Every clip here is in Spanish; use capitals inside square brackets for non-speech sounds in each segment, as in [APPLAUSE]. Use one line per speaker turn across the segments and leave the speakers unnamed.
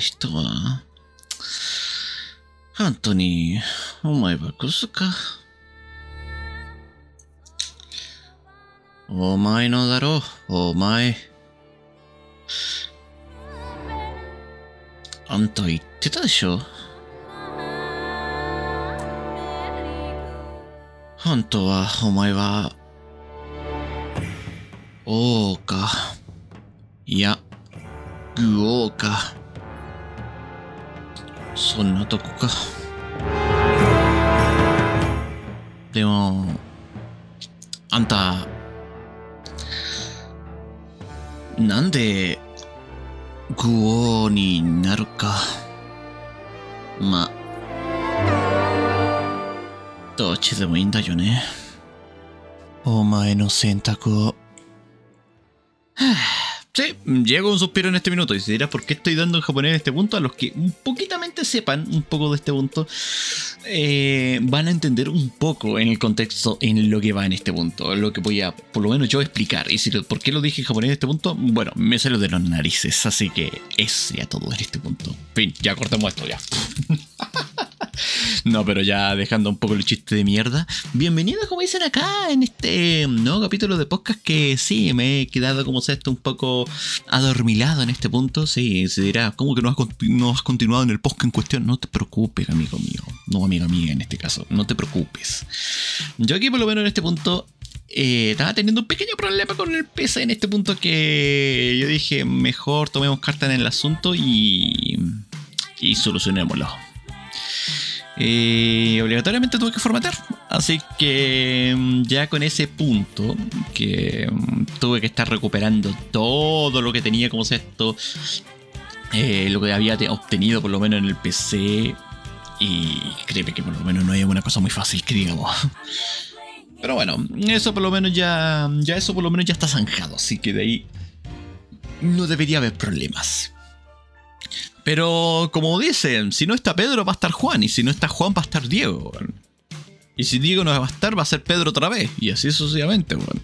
人は、本当に、お前はクズか。お前のだろう、お前。あんた言ってたでしょ本当はお前は、王か。いや、愚王か。そんなとこか。でも、あんた、なんで、愚王になるか。ま、どっちでもいいんだよね。お前の選択を。Llego un suspiro en este minuto y se dirá por qué estoy dando en japonés en este punto. A los que un poquitamente sepan un poco de este punto, eh, van a entender un poco en el contexto en lo que va en este punto. Lo que voy a, por lo menos yo, explicar. Y si, por qué lo dije en japonés en este punto, bueno, me salió de las narices. Así que es ya todo en este punto. Fin, ya cortamos esto ya. [LAUGHS] No, pero ya dejando un poco el chiste de mierda. Bienvenidos, como dicen acá, en este nuevo capítulo de podcast que sí, me he quedado como sea esto un poco adormilado en este punto. Sí, se dirá, ¿cómo que no has, continuado en el podcast en cuestión? No te preocupes, amigo mío. No, amiga mía, en este caso. No te preocupes. Yo aquí, por lo menos en este punto, eh, estaba teniendo un pequeño problema con el PC en este punto que yo dije, mejor tomemos carta en el asunto y, y solucionémoslo. Y obligatoriamente tuve que formatear. Así que mm, ya con ese punto, que mm, tuve que estar recuperando todo lo que tenía como esto, eh, lo que había obtenido por lo menos en el PC. Y créeme que por lo menos no es una cosa muy fácil que [LAUGHS] digamos. Pero bueno, eso por lo menos ya, ya eso por lo menos ya está zanjado. Así que de ahí no debería haber problemas. Pero como dicen, si no está Pedro va a estar Juan y si no está Juan va a estar Diego. Y si Diego no va a estar, va a ser Pedro otra vez. Y así sucesivamente, weón.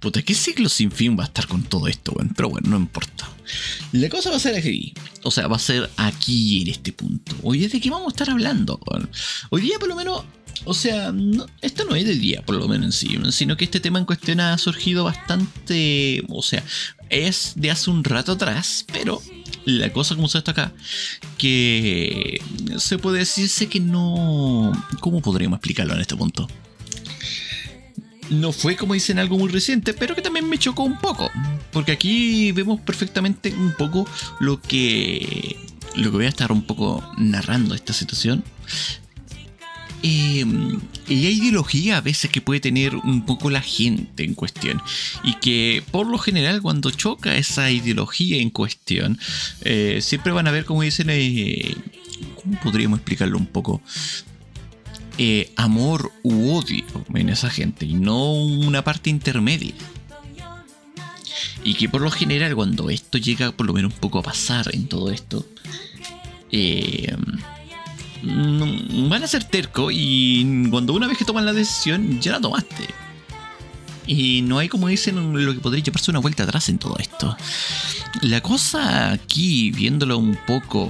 Puta, ¿qué ciclo sin fin va a estar con todo esto, weón? Pero bueno, no importa. La cosa va a ser aquí. O sea, va a ser aquí en este punto. Hoy es de qué vamos a estar hablando, weón. Hoy día por lo menos o sea, esto no es de día, por lo menos en sí, sino que este tema en cuestión ha surgido bastante. O sea, es de hace un rato atrás, pero la cosa como se está acá, que se puede decirse que no... ¿Cómo podríamos explicarlo en este punto? No fue como dicen algo muy reciente, pero que también me chocó un poco. Porque aquí vemos perfectamente un poco lo que... Lo que voy a estar un poco narrando esta situación Y hay ideología a veces que puede tener un poco la gente en cuestión. Y que por lo general cuando choca esa ideología en cuestión, eh, siempre van a ver, como dicen, eh, ¿cómo podríamos explicarlo un poco? Eh, amor u odio en esa gente y no una parte intermedia. Y que por lo general cuando esto llega por lo menos un poco a pasar en todo esto, eh, van a ser terco y cuando una vez que toman la decisión, ya la tomaste. Y no hay, como dicen, lo que podría llevarse una vuelta atrás en todo esto. La cosa aquí, viéndolo un poco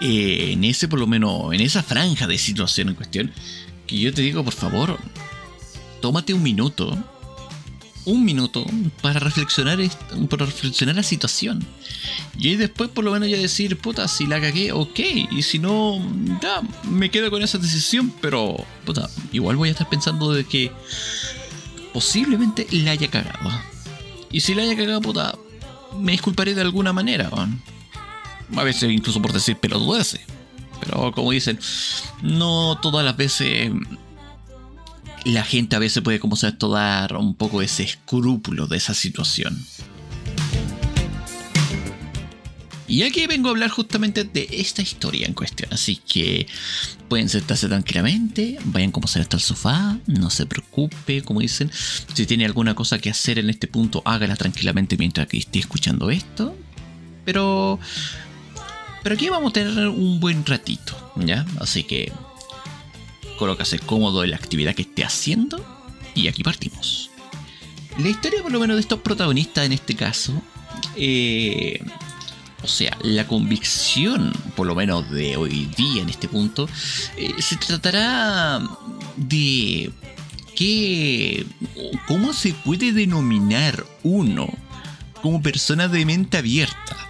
eh, en ese, por lo menos, en esa franja de situación en cuestión, que yo te digo, por favor, tómate un minuto un minuto para reflexionar, para reflexionar la situación. Y ahí después por lo menos ya decir, puta, si la cagué, ok. Y si no, ya me quedo con esa decisión. Pero, puta, igual voy a estar pensando de que posiblemente la haya cagado. Y si la haya cagado, puta, me disculparé de alguna manera. A veces incluso por decir ese Pero como dicen, no todas las veces la gente a veces puede, como se dar un poco ese escrúpulo de esa situación. Y aquí vengo a hablar justamente de esta historia en cuestión. Así que pueden sentarse tranquilamente, vayan como sea hasta el sofá, no se preocupe, como dicen. Si tiene alguna cosa que hacer en este punto, hágala tranquilamente mientras que esté escuchando esto. Pero. Pero aquí vamos a tener un buen ratito, ¿ya? Así que colócase cómodo en la actividad que esté haciendo y aquí partimos. La historia por lo menos de estos protagonistas en este caso, eh, O sea, la convicción, por lo menos de hoy día en este punto, eh, se tratará de qué, cómo se puede denominar uno como persona de mente abierta.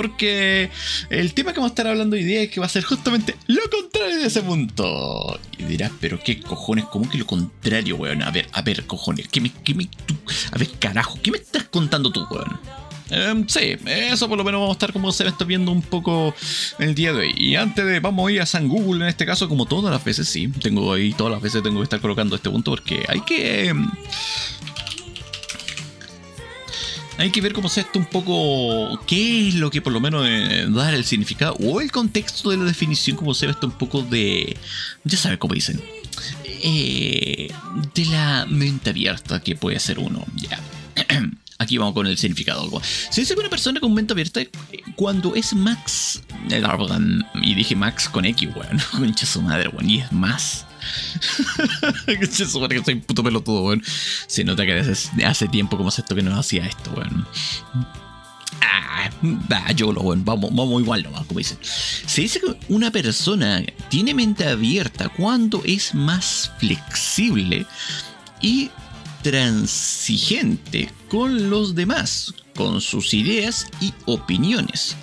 Porque el tema que vamos a estar hablando hoy día es que va a ser justamente lo contrario de ese punto. Y dirás, pero qué cojones, ¿cómo que lo contrario, weón? A ver, a ver, cojones, ¿qué me, qué me, a ver, carajo, ¿qué me estás contando tú, weón? Em, sí, eso por lo menos vamos a estar como se está viendo un poco el día de hoy. Y antes de vamos a ir a San Google en este caso, como todas las veces, sí, tengo ahí todas las veces tengo que estar colocando este punto porque hay que em, hay que ver cómo se esto un poco qué es lo que por lo menos eh, da el significado o el contexto de la definición, como se ve esto un poco de, ya sabes cómo dicen, eh, de la mente abierta que puede ser uno. Ya. [CLEARS THROAT] Aquí vamos con el significado. Algo. Se dice una persona con mente abierta cuando es Max. Y dije Max con X, weón. [LAUGHS] Concha su madre, weón. Y es más. [LAUGHS] Supone que soy puto pelotudo, weón. Se nota que hace, hace tiempo como esto que no hacía esto, weón. Ah, yo lo bueno, vamos, vamos igual nomás, como dicen. Se dice que una persona tiene mente abierta cuando es más flexible y transigente con los demás, con sus ideas y opiniones.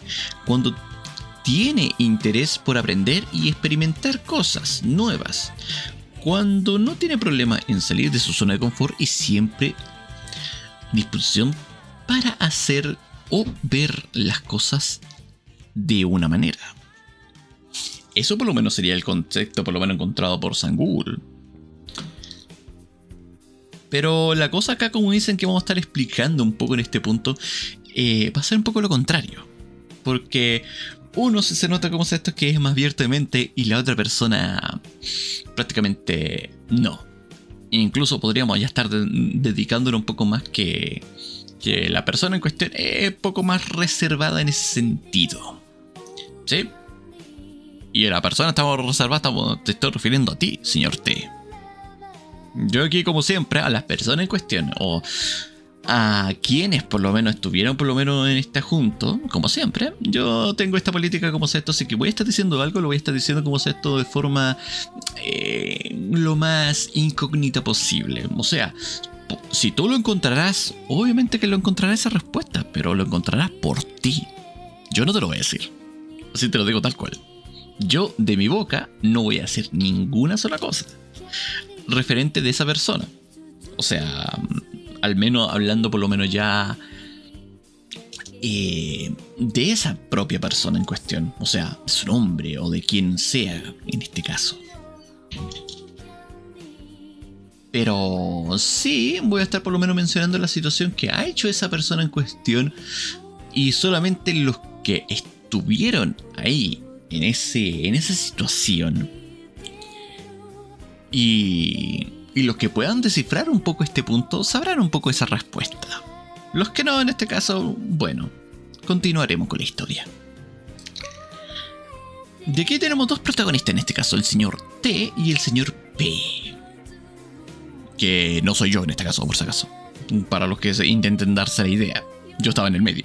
Cuando tiene interés por aprender y experimentar cosas nuevas. Cuando no tiene problema en salir de su zona de confort y siempre disposición para hacer o ver las cosas de una manera. Eso por lo menos sería el concepto por lo menos encontrado por San Google. Pero la cosa acá, como dicen que vamos a estar explicando un poco en este punto, eh, va a ser un poco lo contrario. Porque uno se nota como esto que es más abierto de mente y la otra persona prácticamente no. Incluso podríamos ya estar dedicándolo un poco más que, que la persona en cuestión es poco más reservada en ese sentido. ¿Sí? Y la persona estamos reservada, te estoy refiriendo a ti, señor T. Yo aquí, como siempre, a las personas en cuestión, o a quienes por lo menos estuvieron por lo menos en este junto, como siempre, yo tengo esta política como esto, así que voy a estar diciendo algo, lo voy a estar diciendo como esto de forma eh, lo más incógnita posible. O sea, si tú lo encontrarás, obviamente que lo encontrarás esa respuesta, pero lo encontrarás por ti. Yo no te lo voy a decir. Así te lo digo tal cual. Yo de mi boca no voy a decir ninguna sola cosa referente de esa persona. O sea, al menos hablando por lo menos ya eh, de esa propia persona en cuestión. O sea, su nombre o de quien sea en este caso. Pero sí, voy a estar por lo menos mencionando la situación que ha hecho esa persona en cuestión. Y solamente los que estuvieron ahí, en, ese, en esa situación, y, los que puedan descifrar un poco este punto sabrán un poco esa respuesta. Los que no, en este caso, bueno, continuaremos con la historia. De aquí tenemos dos protagonistas en este caso, el señor T y el señor P. Que no soy yo en este caso, por si acaso. Para los que intenten darse la idea. Yo estaba en el medio.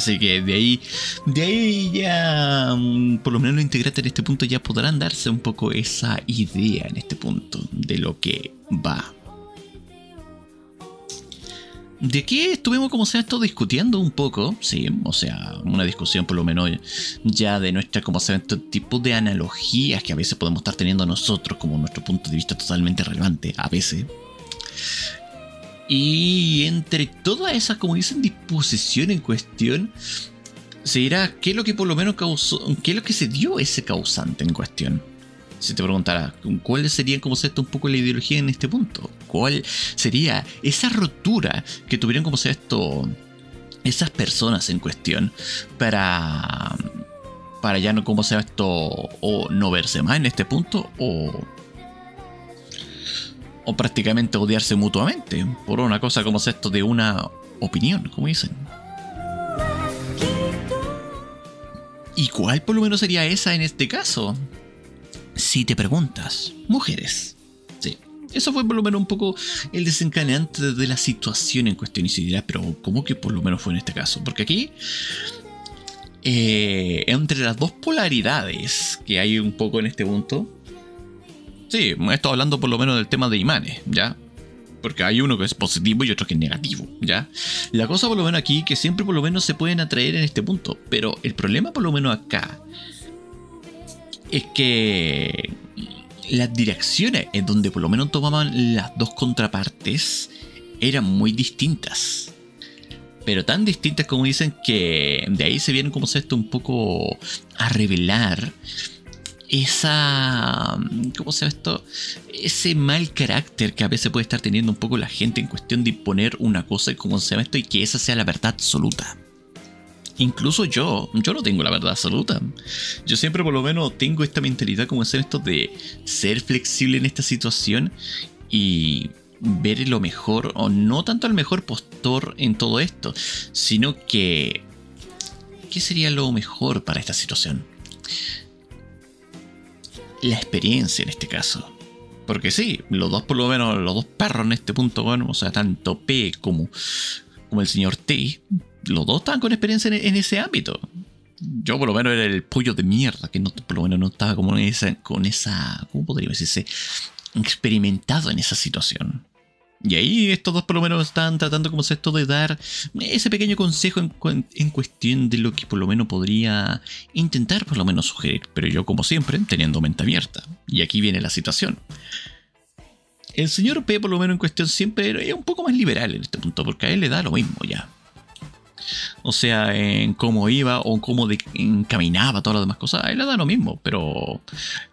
Así que de ahí, de ahí ya, mm, por lo menos los integrantes en este punto ya podrán darse un poco esa idea en este punto de lo que va. De aquí estuvimos como sea esto discutiendo un poco, sí, o sea, una discusión por lo menos ya de nuestra como sea este tipo de analogías que a veces podemos estar teniendo nosotros como nuestro punto de vista totalmente relevante, a veces. Y entre todas esas, como dicen, disposición en cuestión, se dirá qué es lo que por lo menos causó, qué es lo que se dio ese causante en cuestión. Si te preguntara, ¿cuál sería como esto un poco la ideología en este punto? ¿Cuál sería esa rotura que tuvieron como sea esto esas personas en cuestión para para ya no como sea esto o no verse más en este punto o prácticamente odiarse mutuamente por una cosa como es esto de una opinión, como dicen. ¿Y cuál por lo menos sería esa en este caso? Si te preguntas, mujeres. Sí, Eso fue por lo menos un poco el desencadenante de la situación en cuestión. Y se dirá, pero ¿cómo que por lo menos fue en este caso? Porque aquí, eh, entre las dos polaridades que hay un poco en este punto, sí, estoy hablando por lo menos del tema de imanes, ¿ya? Porque hay uno que es positivo y otro que es negativo, ¿ya? La cosa por lo menos aquí, que siempre por lo menos se pueden atraer en este punto. Pero el problema por lo menos acá es que las direcciones en donde por lo menos tomaban las dos contrapartes eran muy distintas. Pero tan distintas como dicen que de ahí se vienen como esto un poco a revelar esa. ¿Cómo se llama esto? Ese mal carácter que a veces puede estar teniendo un poco la gente en cuestión de imponer una cosa cómo se llama esto y que esa sea la verdad absoluta. Incluso yo, yo no tengo la verdad absoluta. Yo siempre por lo menos tengo esta mentalidad como hacer esto de ser flexible en esta situación y ver lo mejor, o no tanto el mejor postor en todo esto, sino que... ¿Qué sería lo mejor para esta situación? La experiencia en este caso. Porque sí, los dos por lo menos, los dos perros en este punto, bueno, o sea, tanto P como, como el señor T, los dos estaban con experiencia en, ese ámbito. Yo por lo menos era el pollo de mierda, que no, por lo menos no estaba como esa, con esa, ¿cómo podría decirse? Experimentado en esa situación. Y ahí estos dos por lo menos están tratando como esto de dar ese pequeño consejo en, cuestión de lo que por lo menos podría intentar por lo menos sugerir. Pero yo como siempre teniendo mente abierta. Y aquí viene la situación. El señor P por lo menos en cuestión siempre era un poco más liberal en este punto porque a él le da lo mismo ya o sea, en cómo iba o cómo encaminaba todas las demás cosas, a él le da lo mismo, pero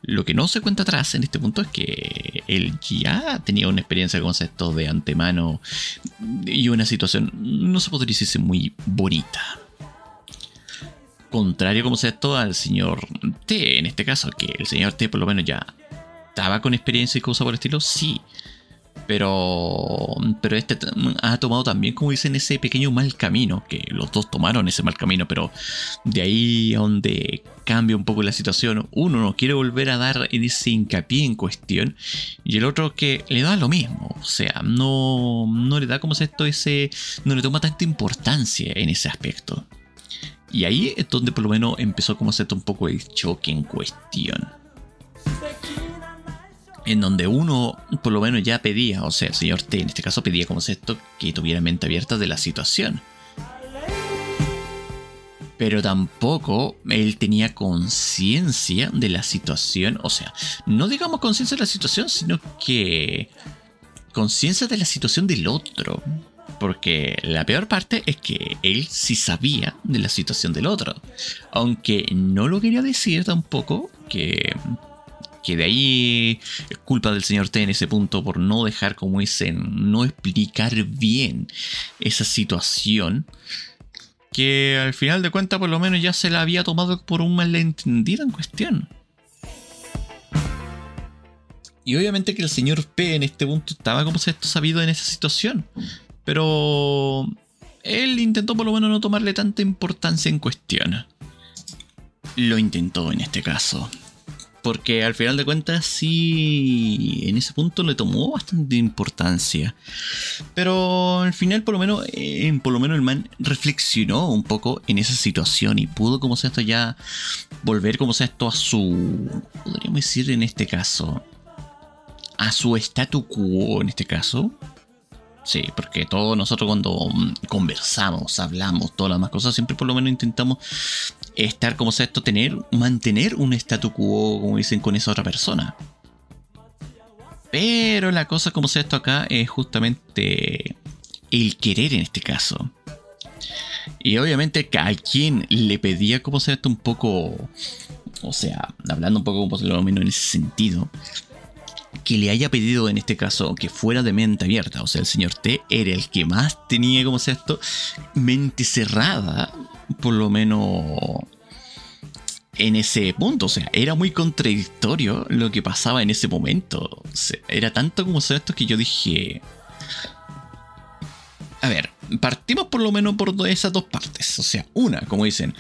lo que no se cuenta atrás en este punto es que él ya tenía una experiencia con esto de antemano y una situación, no se podría decirse muy bonita. Contrario como sea esto al señor T, en este caso, que el señor T por lo menos ya estaba con experiencia y cosas por el estilo, sí. Pero, pero este ha tomado también, como dicen, ese pequeño mal camino, que los dos tomaron ese mal camino, pero de ahí a donde cambia un poco la situación, uno no quiere volver a dar ese hincapié en cuestión, y el otro que le da lo mismo, o sea, no, no le da como esto ese, no le toma tanta importancia en ese aspecto. Y ahí es donde por lo menos empezó como esto un poco el choque en cuestión en donde uno por lo menos ya pedía, o sea, el señor T en este caso pedía como esto que tuviera mente abierta de la situación. Pero tampoco él tenía conciencia de la situación, o sea, no digamos conciencia de la situación, sino que conciencia de la situación del otro. Porque la peor parte es que él sí sabía de la situación del otro. Aunque no lo quería decir tampoco, que que de ahí es culpa del señor T en ese punto por no dejar, como dicen, no explicar bien esa situación. Que al final de cuentas, por lo menos ya se la había tomado por un malentendido en cuestión. Y obviamente que el señor P en este punto estaba como si esto sabido en esa situación. Pero él intentó por lo menos no tomarle tanta importancia en cuestión. Lo intentó en este caso. Porque al final de cuentas sí, en ese punto le tomó bastante importancia. Pero al final por lo menos, eh, por lo menos el man reflexionó un poco en esa situación y pudo como sea esto ya volver como sea esto a su, podríamos decir en este caso, a su statu quo en este caso. Sí, porque todos nosotros cuando mm, conversamos, hablamos, todas las demás cosas, siempre por lo menos intentamos estar como sea esto, tener, mantener un statu quo, como dicen, con esa otra persona. Pero la cosa como sea esto acá es justamente el querer en este caso. Y obviamente a quien le pedía como sea esto un poco, o sea, hablando un poco como lo menos en ese sentido, que le haya pedido en este caso que fuera de mente abierta, o sea, el señor T era el que más tenía como sea esto, mente cerrada por lo menos en ese punto. O sea, era muy contradictorio lo que pasaba en ese momento. era tanto como esto que yo dije. A ver, partimos por lo menos por esas dos partes. O sea, una, como dicen,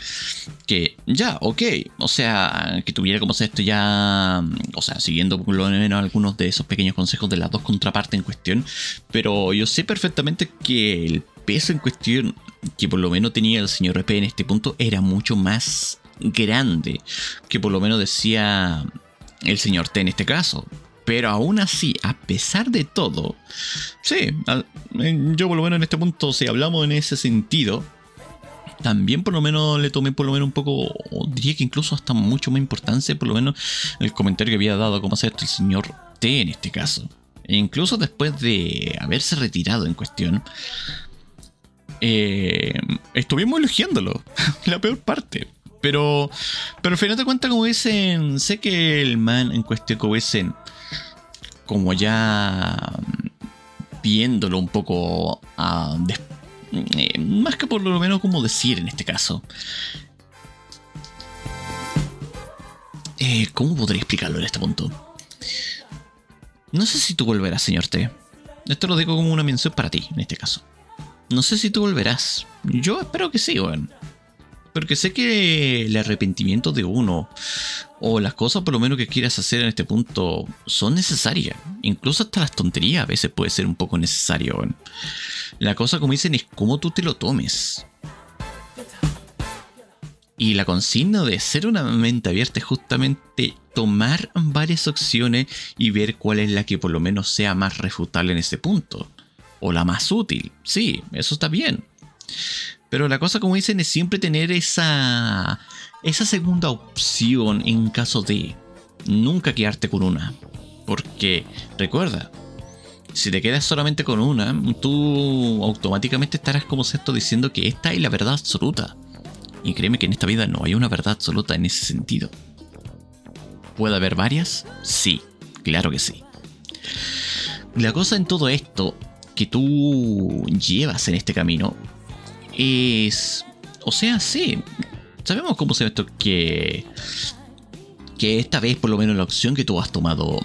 que ya, ok, o sea, que tuviera como esto ya, o sea, siguiendo por lo menos algunos de esos pequeños consejos de las dos contrapartes en cuestión, pero yo sé perfectamente que el peso en cuestión que por lo menos tenía el señor EP en este punto era mucho más grande que por lo menos decía el señor T en este caso. Pero aún así, a pesar de todo, sí, yo por lo menos en este punto, si hablamos en ese sentido, también por lo menos le tomé por lo menos un poco, diría que incluso hasta mucho más importancia, por lo menos el comentario que había dado como hacer el señor T en este caso. E incluso después de haberse retirado en cuestión, eh, estuvimos elogiándolo, [LAUGHS] la peor parte. Pero, pero al final de cuentas, como dicen, sé que el man en cuestión, como dicen, como ya viéndolo un poco a eh, más que por lo menos como decir en este caso. Eh, ¿Cómo podría explicarlo en este punto? No sé si tú volverás, señor T. Esto lo digo como una mención para ti, en este caso. No sé si tú volverás. Yo espero que sí, weón. Porque sé que el arrepentimiento de uno o las cosas por lo menos que quieras hacer en este punto son necesarias. Incluso hasta las tonterías a veces puede ser un poco necesario. La cosa como dicen es cómo tú te lo tomes. Y la consigna de ser una mente abierta es justamente tomar varias opciones y ver cuál es la que por lo menos sea más refutable en ese punto. O la más útil. Sí, eso está bien. Pero la cosa, como dicen, es siempre tener esa, esa segunda opción en caso de nunca quedarte con una. Porque recuerda, si te quedas solamente con una, tú automáticamente estarás como esto diciendo que esta es la verdad absoluta. Y créeme que en esta vida no hay una verdad absoluta en ese sentido. ¿Puede haber varias? Sí, claro que sí. La cosa en todo esto que tú llevas en este camino es... O sea, sí. Sabemos cómo se ve esto que... Que esta vez por lo menos la opción que tú has tomado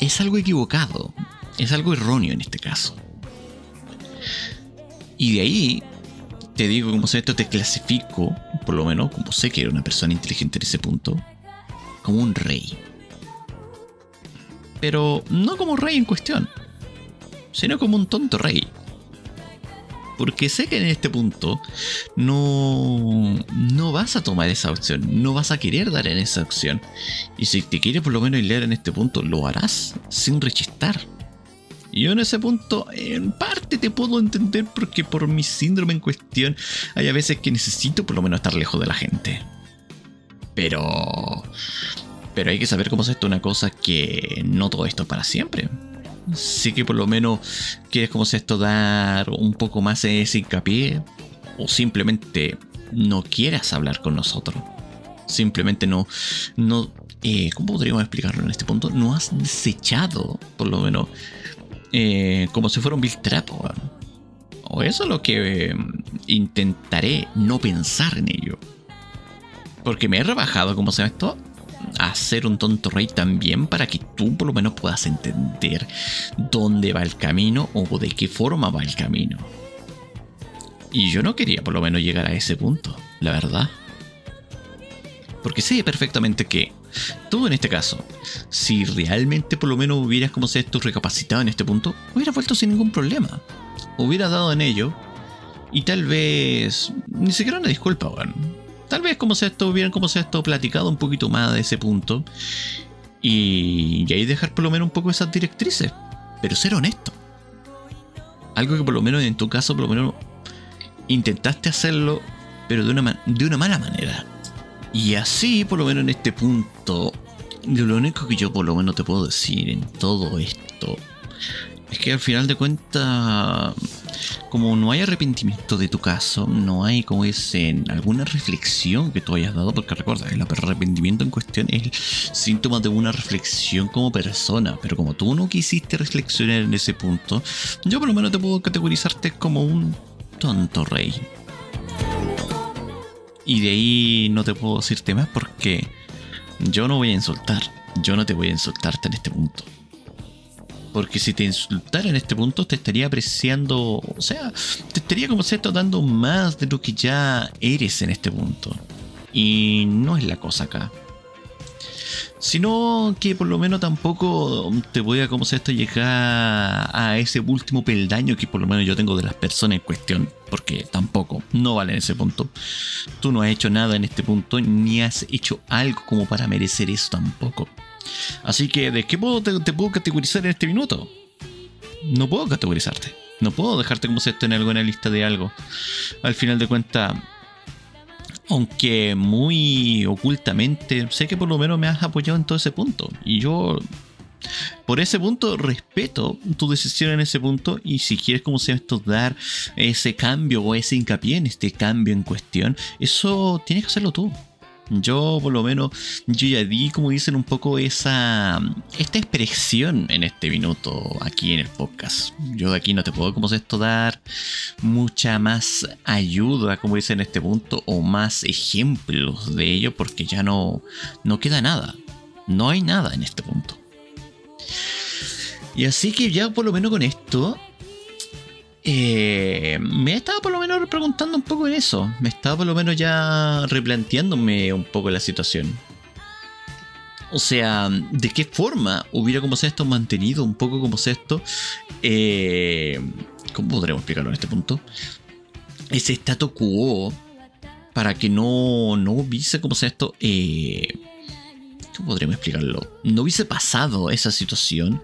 es algo equivocado. Es algo erróneo en este caso. Y de ahí te digo como sé esto, te clasifico, por lo menos como sé que era una persona inteligente en ese punto, como un rey. Pero no como rey en cuestión, sino como un tonto rey. Porque sé que en este punto no, no vas a tomar esa opción, no vas a querer dar en esa opción. Y si te quieres por lo menos leer en este punto, lo harás sin rechistar. Y yo en ese punto, en parte te puedo entender porque por mi síndrome en cuestión, hay a veces que necesito por lo menos estar lejos de la gente. Pero... Pero hay que saber cómo es esto una cosa que no todo esto es para siempre sí que por lo menos quieres como se esto dar un poco más ese hincapié o simplemente no quieras hablar con nosotros. Simplemente no, no, eh, ¿cómo podríamos explicarlo en este punto? No has desechado, por lo menos, eh, como si fuera un vil trapo. O eso es lo que eh, intentaré no pensar en ello. Porque me he rebajado, como se llama esto, hacer un tonto rey también para que tú por lo menos puedas entender dónde va el camino o de qué forma va el camino. Y yo no quería por lo menos llegar a ese punto, la verdad. Porque sé perfectamente que tú en este caso, si realmente por lo menos hubieras como se esto recapacitado en este punto, hubieras vuelto sin ningún problema. Hubieras dado en ello y tal vez ni siquiera una disculpa, bueno Tal vez como sea esto, hubieran como sea esto platicado un poquito más de ese punto. Y, ahí dejar por lo menos un poco esas directrices. Pero ser honesto. Algo que por lo menos en tu caso, por lo menos intentaste hacerlo, pero de una, de una mala manera. Y así, por lo menos en este punto, lo único que yo por lo menos te puedo decir en todo esto es que al final de cuentas como no hay arrepentimiento de tu caso, no hay, como dicen, alguna reflexión que tú hayas dado, porque recuerda, el arrepentimiento en cuestión es síntoma de una reflexión como persona, pero como tú no quisiste reflexionar en ese punto, yo por lo menos te puedo categorizarte como un tonto rey. Y de ahí no te puedo decirte más porque yo no voy a insultar, yo no te voy a insultarte en este punto. Porque si te insultara en este punto, te estaría apreciando, o sea, te estaría como cierto dando más de lo que ya eres en este punto. Y no es la cosa acá. Sino que por lo menos tampoco te voy a, como sea esto, llegar a ese último peldaño que por lo menos yo tengo de las personas en cuestión. Porque tampoco, no vale en ese punto. Tú no has hecho nada en este punto, ni has hecho algo como para merecer eso tampoco. Así que, ¿de qué puedo, te, puedo categorizar en este minuto? No puedo categorizarte. No puedo dejarte como si esto en alguna lista de algo. Al final de cuentas, aunque muy ocultamente, sé que por lo menos me has apoyado en todo ese punto. Y yo, por ese punto, respeto tu decisión en ese punto. Y si quieres, como sea esto, dar ese cambio o ese hincapié en este cambio en cuestión, eso tienes que hacerlo tú. Yo por lo menos, yo ya di, como dicen, un poco esa esta expresión en este minuto aquí en el podcast. Yo de aquí no te puedo, como se esto, dar mucha más ayuda, como dicen en este punto, o más ejemplos de ello, porque ya no, no queda nada. No hay nada en este punto. Y así que ya por lo menos con esto, eh, me estaba por lo menos preguntando un poco en eso. Me estaba por lo menos ya replanteándome un poco la situación. O sea, ¿de qué forma hubiera como sea mantenido un poco como sea esto? Eh, ¿Cómo podremos explicarlo en este punto? Ese status quo para que no, no hubiese como sea esto eh, ¿Cómo podríamos explicarlo? No hubiese pasado esa situación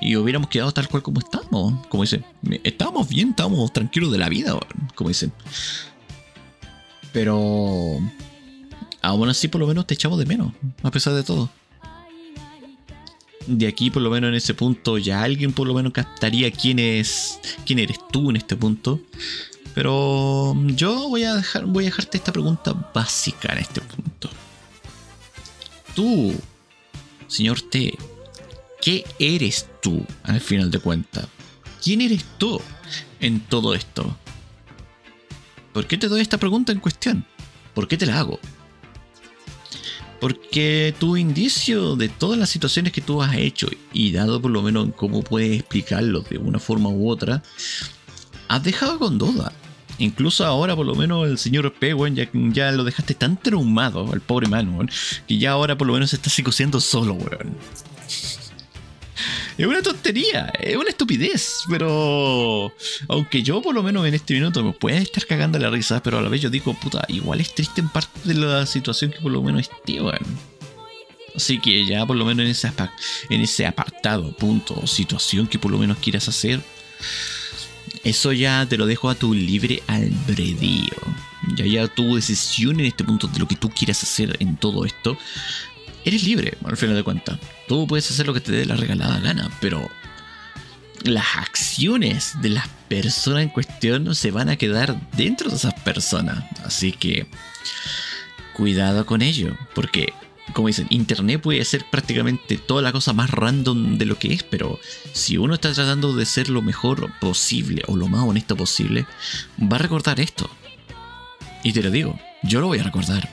y hubiéramos quedado tal cual como estamos. Como dicen, estábamos bien, estábamos tranquilos de la vida, como dicen. Pero aún así por lo menos te echamos de menos, a pesar de todo. De aquí por lo menos en ese punto ya alguien por lo menos captaría quién es quién eres tú en este punto. Pero yo voy a dejar voy a dejarte esta pregunta básica en este punto tú, señor T? ¿Qué eres tú al final de cuentas? ¿Quién eres tú en todo esto? ¿Por qué te doy esta pregunta en cuestión? ¿Por qué te la hago? Porque tu indicio de todas las situaciones que tú has hecho y dado por lo menos cómo puedes explicarlo de una forma u otra, has dejado con duda Incluso ahora, por lo menos, el señor P, ya, lo dejaste tan traumado, al pobre man, que ya ahora por lo menos se está psicociendo solo, weón. Es una tontería, es una estupidez, pero aunque yo por lo menos en este minuto me pueda estar cagando la risa, pero a la vez yo digo, puta, igual es triste en parte de la situación que por lo menos esté, weón. Así que ya por lo menos en ese, en ese apartado, punto, o situación que por lo menos quieras hacer, eso ya te lo dejo a tu libre albedrío. Ya ya tu decisión en este punto de lo que tú quieras hacer en todo esto. Eres libre, al final de cuentas. Tú puedes hacer lo que te dé la regalada gana, pero las acciones de las personas en cuestión se van a quedar dentro de esas personas. Así que cuidado con ello, porque como dicen, Internet puede ser prácticamente toda la cosa más random de lo que es, pero si uno está tratando de ser lo mejor posible o lo más honesto posible, va a recordar esto. Y te lo digo, yo lo voy a recordar.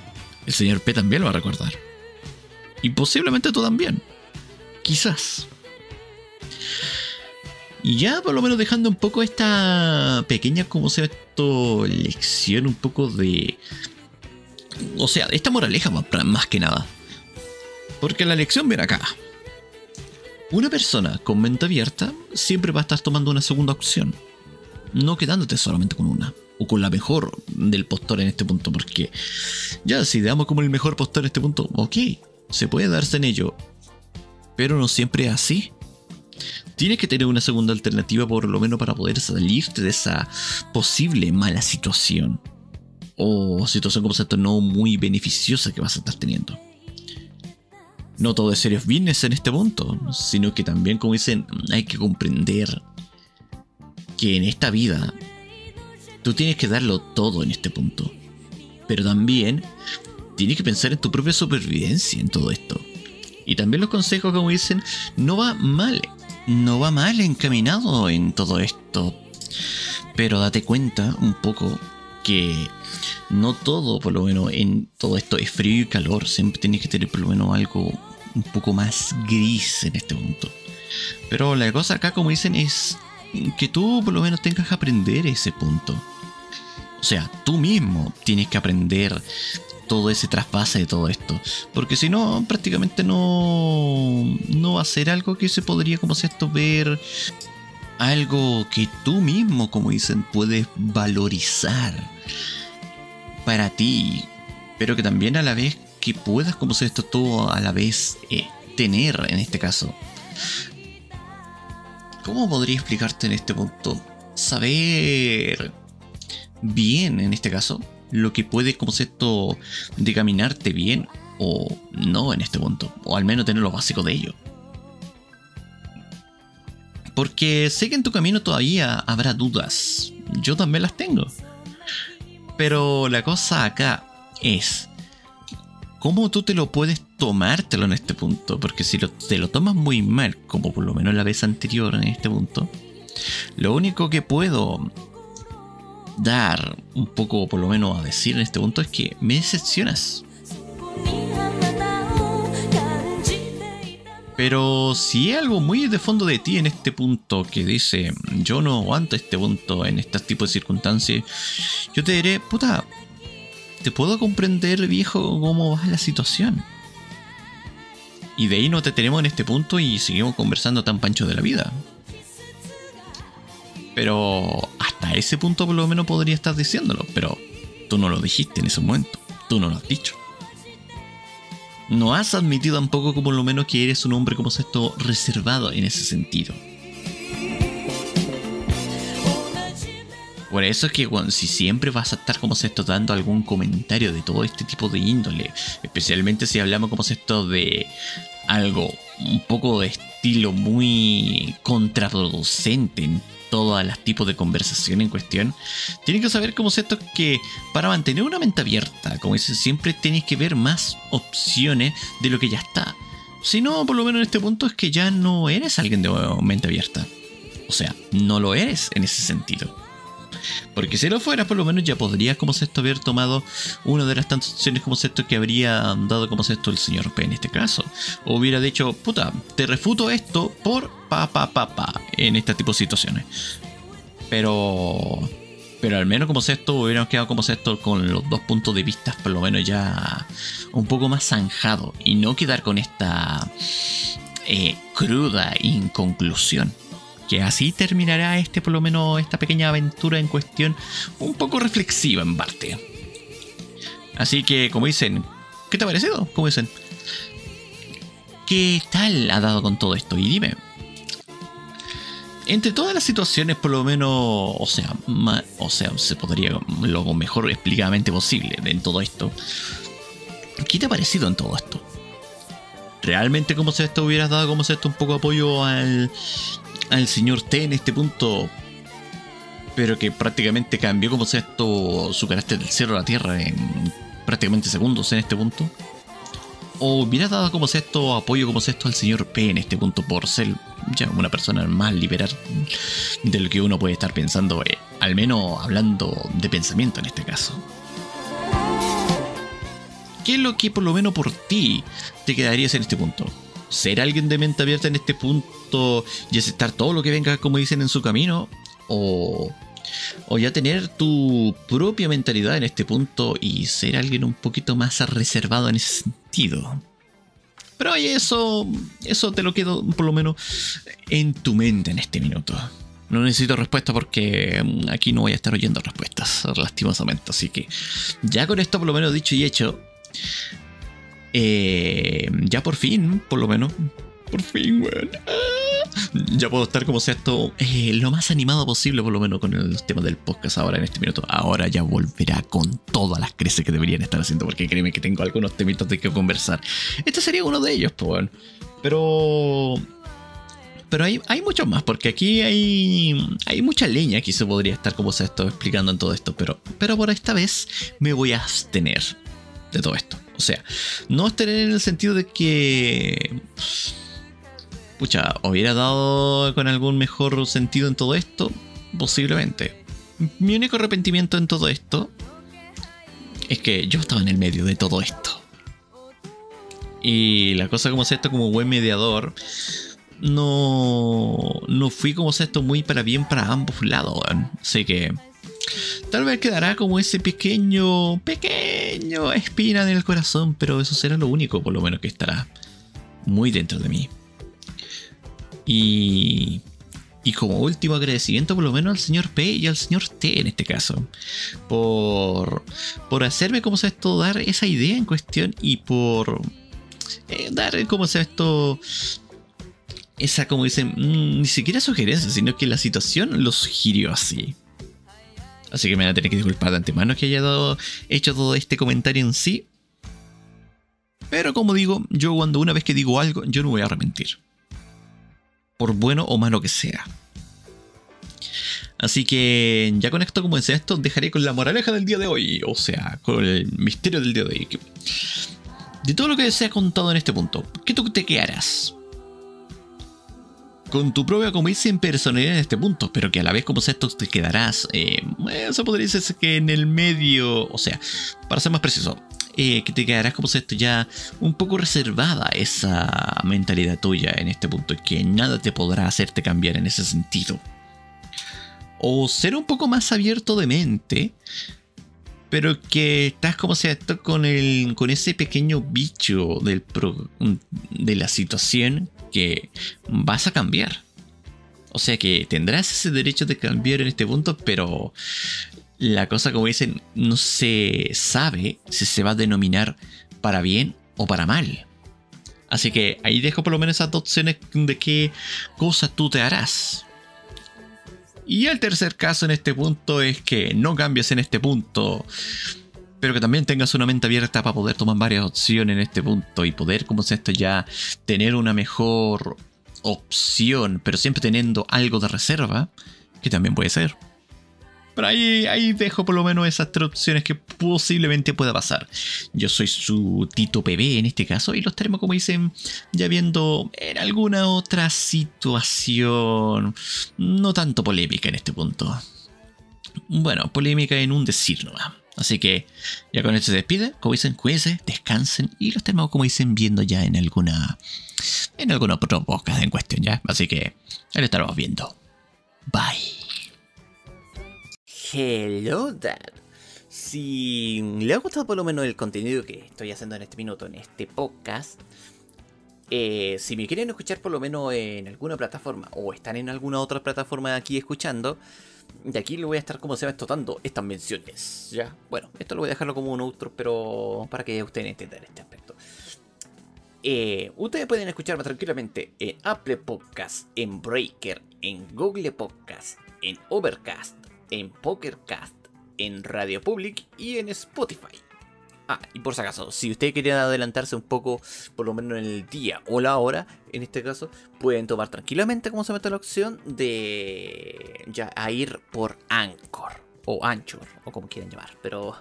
El señor P también lo va a recordar. Y posiblemente tú también. Quizás. Y ya por lo menos dejando un poco esta pequeña, como sea esto, lección un poco de... O sea, esta moraleja más que nada porque la lección viene acá. Una persona con mente abierta siempre va a estar tomando una segunda opción. No quedándote solamente con una. O con la mejor del postor en este punto. Porque ya si damos como el mejor postor en este punto, ok, se puede darse en ello. Pero no siempre es así. Tienes que tener una segunda alternativa por lo menos para poder salirte de esa posible mala situación. O situación como esto no muy beneficiosa que vas a estar teniendo no todo es serious business en este punto, sino que también, como dicen, hay que comprender que en esta vida tú tienes que darlo todo en este punto. Pero también tienes que pensar en tu propia supervivencia en todo esto. Y también los consejos, como dicen, no va mal, no va mal encaminado en todo esto. Pero date cuenta un poco que no todo, por lo menos en todo esto, es frío y calor. Siempre tienes que tener por lo menos algo un poco más gris en este punto. Pero la cosa acá, como dicen, es que tú por lo menos tengas que aprender ese punto. O sea, tú mismo tienes que aprender todo ese trasvase de todo esto. Porque si no, prácticamente no, no va a ser algo que se podría, como se esto, ver algo que tú mismo, como dicen, puedes valorizar para ti, pero que también a la vez que puedas, como se esto, todo a la vez eh, tener en este caso. ¿Cómo podría explicarte en este punto? Saber bien, en este caso, lo que puede, como se esto, decaminarte bien o no en este punto, o al menos tener lo básico de ello. Porque sé que en tu camino todavía habrá dudas. Yo también las tengo. Pero la cosa acá es cómo tú te lo puedes tomártelo en este punto. Porque si te lo tomas muy mal, como por lo menos la vez anterior en este punto, lo único que puedo dar un poco, por lo menos a decir en este punto, es que me decepcionas. Pero si hay algo muy de fondo de ti en este punto que dice, yo no aguanto este punto en este tipo de circunstancias, yo te diré, puta, te puedo comprender, viejo, cómo va la situación. Y de ahí no te tenemos en este punto y seguimos conversando tan pancho de la vida. Pero hasta ese punto por lo menos podría estar diciéndolo, pero tú no lo dijiste en ese momento, tú no lo has dicho no has admitido tampoco como lo menos que eres un hombre como esto reservado en ese sentido. Por eso es que si siempre vas a estar como esto dando algún comentario de todo este tipo de índole, especialmente si hablamos como esto de algo un poco de estilo muy contraproducente en todos los tipos de conversación en cuestión, tienes que saber como esto que para mantener una mente abierta, como dices, siempre tienes que ver más opciones de lo que ya está. Si no, por lo menos en este punto es que ya no eres alguien de mente abierta. O sea, no lo eres en ese sentido. Porque si lo fuera, por lo menos ya podrías, como esto, haber tomado una de las tantas opciones como esto que habría dado como esto el señor P en este caso. O hubiera dicho, puta, te refuto esto por pa en este tipo de situaciones. Pero. Pero al menos como esto hubiéramos quedado como esto con los dos puntos de vista, por lo menos ya un poco más zanjado. Y no quedar con esta eh, cruda inconclusión que así terminará este, por lo menos, esta pequeña aventura en cuestión, un poco reflexiva en parte. Así que, como dicen, ¿qué te ha parecido? Como dicen, ¿qué tal ha dado con todo esto? Y dime, entre todas las situaciones, por lo menos, o sea, o sea, se podría lo mejor explicadamente posible en todo esto. ¿Qué te ha parecido en todo esto? ¿Realmente como si esto hubieras dado como si esto un poco apoyo al, al señor T en este punto, pero que prácticamente cambió como sea esto su carácter del cielo a la tierra en prácticamente segundos en este punto. O hubiera dado como sea esto apoyo como sea esto al señor P en este punto por ser ya una persona más liberal de lo que uno puede estar pensando, eh, al menos hablando de pensamiento en este caso. ¿Qué es lo que por lo menos por ti te quedarías en este punto? ser alguien de mente abierta en este punto y aceptar todo lo que venga, como dicen, en su camino, o, o ya tener tu propia mentalidad en este punto y ser alguien un poquito más reservado en ese sentido. Pero eso, eso te lo quedo por lo menos en tu mente en este minuto. No necesito respuesta porque mm, aquí no voy a estar oyendo respuestas, lastimosamente. Así que ya con esto por lo menos dicho y hecho, eh, ya por fin, por lo menos. Por fin, weón. Ya puedo estar como sea esto eh, lo más animado posible, por lo menos con el tema del podcast ahora en este minuto. Ahora ya volverá con todas las creces que deberían estar haciendo, porque créeme que tengo algunos temitos de que conversar. Este sería uno de ellos, pues bueno. Pero. Pero hay, hay muchos más, porque aquí hay, hay mucha leña que se podría estar como se estado explicando en todo esto. Pero, pero por esta vez me voy a abstener de todo esto. O sea, no es tener en el sentido de que. Pucha, hubiera dado con algún mejor sentido en todo esto. Posiblemente. Mi único arrepentimiento en todo esto es que yo estaba en el medio de todo esto. Y la cosa como es esto, como buen mediador, no, no fui como esto muy para bien para ambos lados, Así que tal vez quedará como ese pequeño, pequeño espina en el corazón, pero eso será lo único, por lo menos, que estará muy dentro de mí. Y, y como último agradecimiento, por lo menos al señor P y al señor T en este caso, por, por hacerme, como se esto, dar esa idea en cuestión y por eh, dar, como se esto, esa, como dicen, mm, ni siquiera sugerencia, sino que la situación lo sugirió así. Así que me van a tener que disculpar de antemano que haya dado, hecho todo este comentario en sí. Pero como digo, yo cuando una vez que digo algo, yo no voy a arrepentir. Por bueno o malo que sea. Así que ya con esto, como decía esto, dejaré con la moraleja del día de hoy. O sea, con el misterio del día de hoy. De todo lo que se ha contado en este punto, ¿qué tú te quedarás? con tu propia, como dicen, personalidad en este punto, pero que a la vez como esto te quedarás, eh, eso podría decirse que en el medio, o sea, para ser más preciso, eh, que te quedarás como esto ya un poco reservada esa mentalidad tuya en este punto, que nada te podrá hacerte cambiar en ese sentido. O ser un poco más abierto de mente, pero que estás como sea esto con el con ese pequeño bicho del de la situación que vas a cambiar. O sea que tendrás ese derecho de cambiar en este punto, pero la cosa, como dicen, no se sabe si se va a denominar para bien o para mal. Así que ahí dejo por lo menos esas dos opciones de qué cosa tú te harás. Y el tercer caso en este punto es que no cambies en este punto pero que también tengas una mente abierta para poder tomar varias opciones en este punto y poder, como es esto, ya tener una mejor opción, pero siempre teniendo algo de reserva, que también puede ser. Pero ahí, ahí dejo por lo menos esas tres opciones que posiblemente pueda pasar. Yo soy su Tito PB en este caso y los tenemos, como dicen, ya viendo en alguna otra situación no tanto polémica en este punto. Bueno, polémica en un decir nomás. Así que ya con esto se despide. Como dicen, cuídense, descansen y los tenemos, como dicen, viendo ya en alguna. En alguna otro podcast en cuestión ya. Así que ahí lo estaremos viendo. Bye.
Hello, Dad. Si le ha gustado por lo menos el contenido que estoy haciendo en este minuto, en este podcast, eh, si me quieren escuchar por lo menos en alguna plataforma o están en alguna otra plataforma aquí escuchando, de aquí le voy a estar como se va explotando estas menciones. Ya, bueno, esto lo voy a dejarlo como un outro, pero para que ustedes entiendan este aspecto. Eh, ustedes pueden escucharme tranquilamente en Apple Podcast, en Breaker, en Google Podcast, en Overcast, en Pokercast, en Radio Public y en Spotify. Ah, y por si acaso, si ustedes quieren adelantarse un poco, por lo menos en el día o la hora, en este caso, pueden tomar tranquilamente como se mete la opción de ya a ir por Anchor o Anchor o como quieran llamar, pero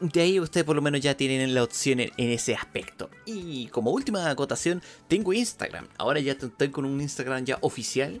de ahí ustedes por lo menos ya tienen la opción en, ese aspecto. Y como última acotación, tengo Instagram. Ahora ya estoy con un Instagram ya oficial